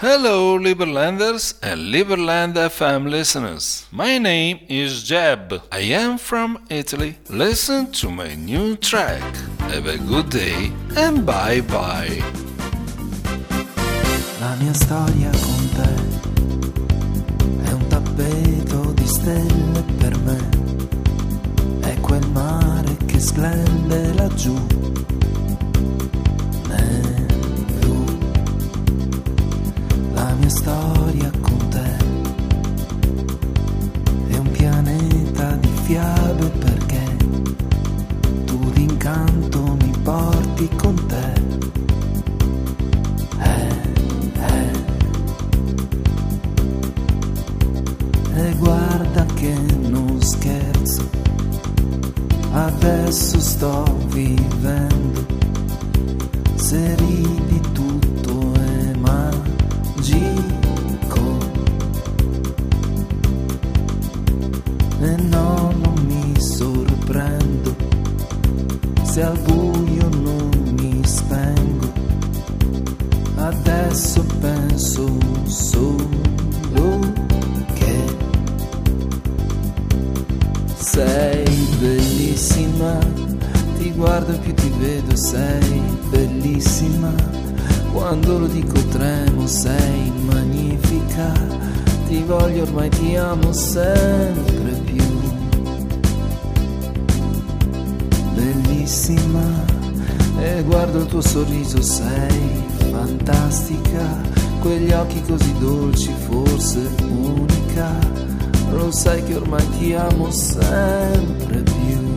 Hello, Liberlanders and Liberland FM listeners. My name is Jeb. I am from Italy. Listen to my new track. Have a good day and bye bye. La mia storia con te è un tappeto di stelle per me. È quel mare che splende laggiù. Mia storia con te è un pianeta di fiabe perché tu d'incanto mi porti con te. Eh, eh. E guarda che non scherzo, adesso sto vivendo, se se al buio non mi spengo, adesso penso solo che sei bellissima, ti guardo più ti vedo, sei bellissima, quando lo dico tremo, sei magnifica, ti voglio ormai ti amo sempre bellissima, e guardo il tuo sorriso, sei fantastica, quegli occhi così dolci, forse unica lo sai che ormai ti amo sempre più.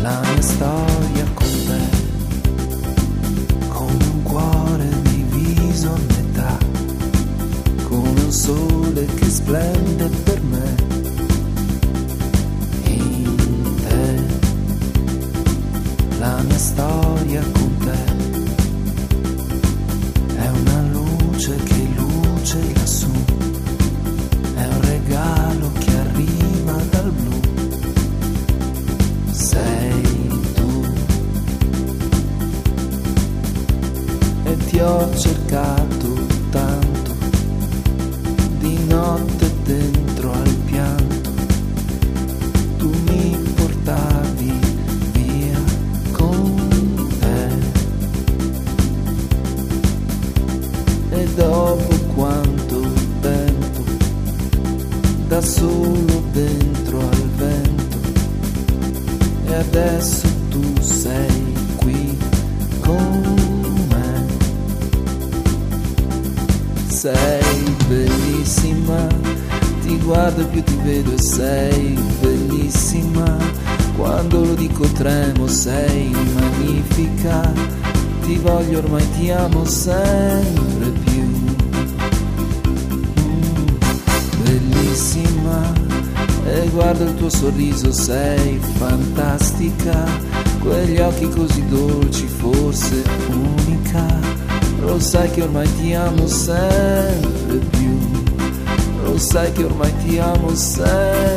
La mia storia luce lassù è un regalo che arriva dal blu. Sei tu. E ti ho cercato tanto, di notte dentro al pianto. Tu mi portavi via con te. E dopo da solo dentro al vento e adesso tu sei qui con me. Sei bellissima, ti guardo e più ti vedo e sei bellissima. Quando lo dico tremo, sei magnifica. Ti voglio ormai, ti amo sempre più. Bellissima e guardo il tuo sorriso, sei fantastica, quegli occhi così dolci, forse unica, lo sai che ormai ti amo sempre più, lo sai che ormai ti amo sempre